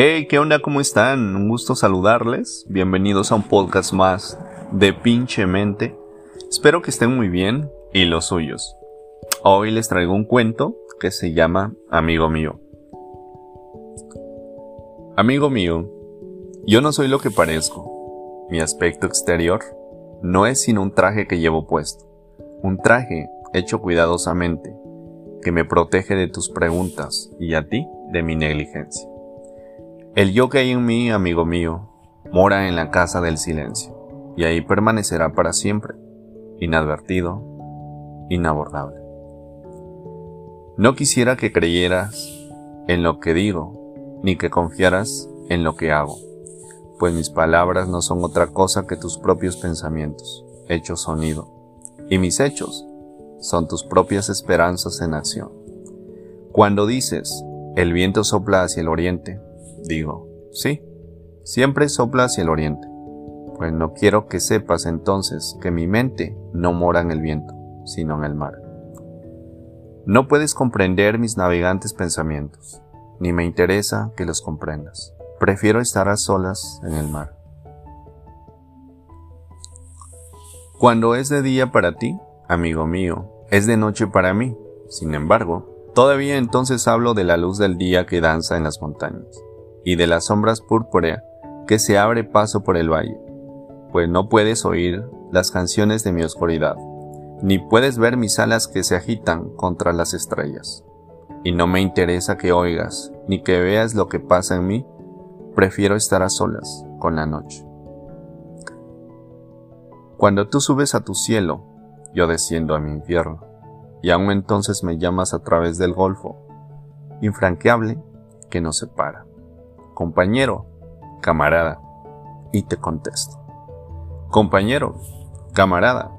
Hey, ¿qué onda? ¿Cómo están? Un gusto saludarles. Bienvenidos a un podcast más de pinche mente. Espero que estén muy bien y los suyos. Hoy les traigo un cuento que se llama Amigo mío. Amigo mío, yo no soy lo que parezco. Mi aspecto exterior no es sino un traje que llevo puesto. Un traje hecho cuidadosamente que me protege de tus preguntas y a ti de mi negligencia. El yo que hay en mí, amigo mío, mora en la casa del silencio, y ahí permanecerá para siempre, inadvertido, inabordable. No quisiera que creyeras en lo que digo, ni que confiaras en lo que hago, pues mis palabras no son otra cosa que tus propios pensamientos, hechos sonido, y mis hechos son tus propias esperanzas en acción. Cuando dices, el viento sopla hacia el oriente, digo, sí, siempre sopla hacia el oriente, pues no quiero que sepas entonces que mi mente no mora en el viento, sino en el mar. No puedes comprender mis navegantes pensamientos, ni me interesa que los comprendas. Prefiero estar a solas en el mar. Cuando es de día para ti, amigo mío, es de noche para mí. Sin embargo, todavía entonces hablo de la luz del día que danza en las montañas, y de las sombras púrpura que se abre paso por el valle, pues no puedes oír las canciones de mi oscuridad, ni puedes ver mis alas que se agitan contra las estrellas. Y no me interesa que oigas, ni que veas lo que pasa en mí, prefiero estar a solas con la noche. Cuando tú subes a tu cielo, yo desciendo a mi infierno, y aún entonces me llamas a través del golfo, infranqueable que nos separa. Compañero, camarada, y te contesto. Compañero, camarada,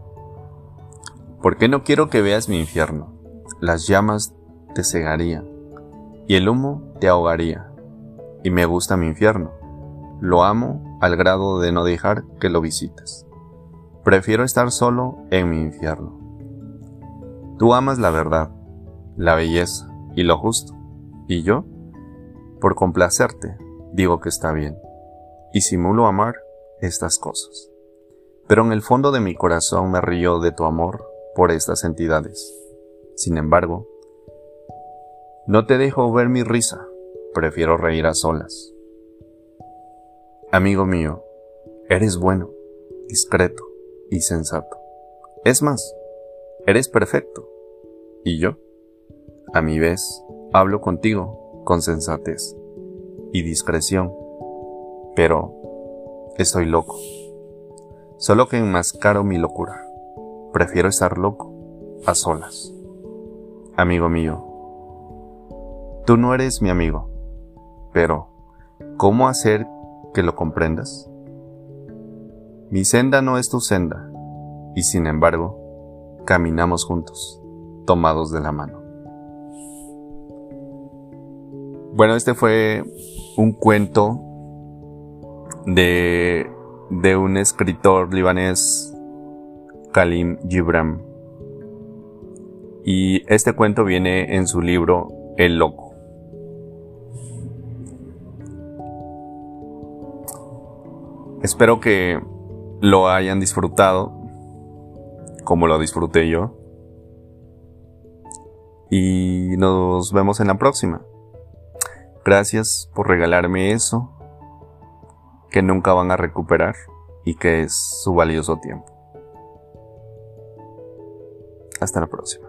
¿por qué no quiero que veas mi infierno? Las llamas te cegarían, y el humo te ahogaría, y me gusta mi infierno. Lo amo al grado de no dejar que lo visites. Prefiero estar solo en mi infierno. Tú amas la verdad, la belleza y lo justo, y yo, por complacerte, digo que está bien, y simulo amar estas cosas. Pero en el fondo de mi corazón me río de tu amor por estas entidades. Sin embargo, no te dejo ver mi risa, prefiero reír a solas. Amigo mío, eres bueno, discreto, y sensato. Es más, eres perfecto. Y yo, a mi vez, hablo contigo con sensatez y discreción. Pero estoy loco. Solo que enmascaro mi locura. Prefiero estar loco a solas. Amigo mío, tú no eres mi amigo, pero ¿cómo hacer que lo comprendas? Mi senda no es tu senda, y sin embargo, caminamos juntos, tomados de la mano. Bueno, este fue un cuento de, de un escritor libanés, Kalim Gibran. Y este cuento viene en su libro El Loco. Espero que lo hayan disfrutado como lo disfruté yo. Y nos vemos en la próxima. Gracias por regalarme eso que nunca van a recuperar y que es su valioso tiempo. Hasta la próxima.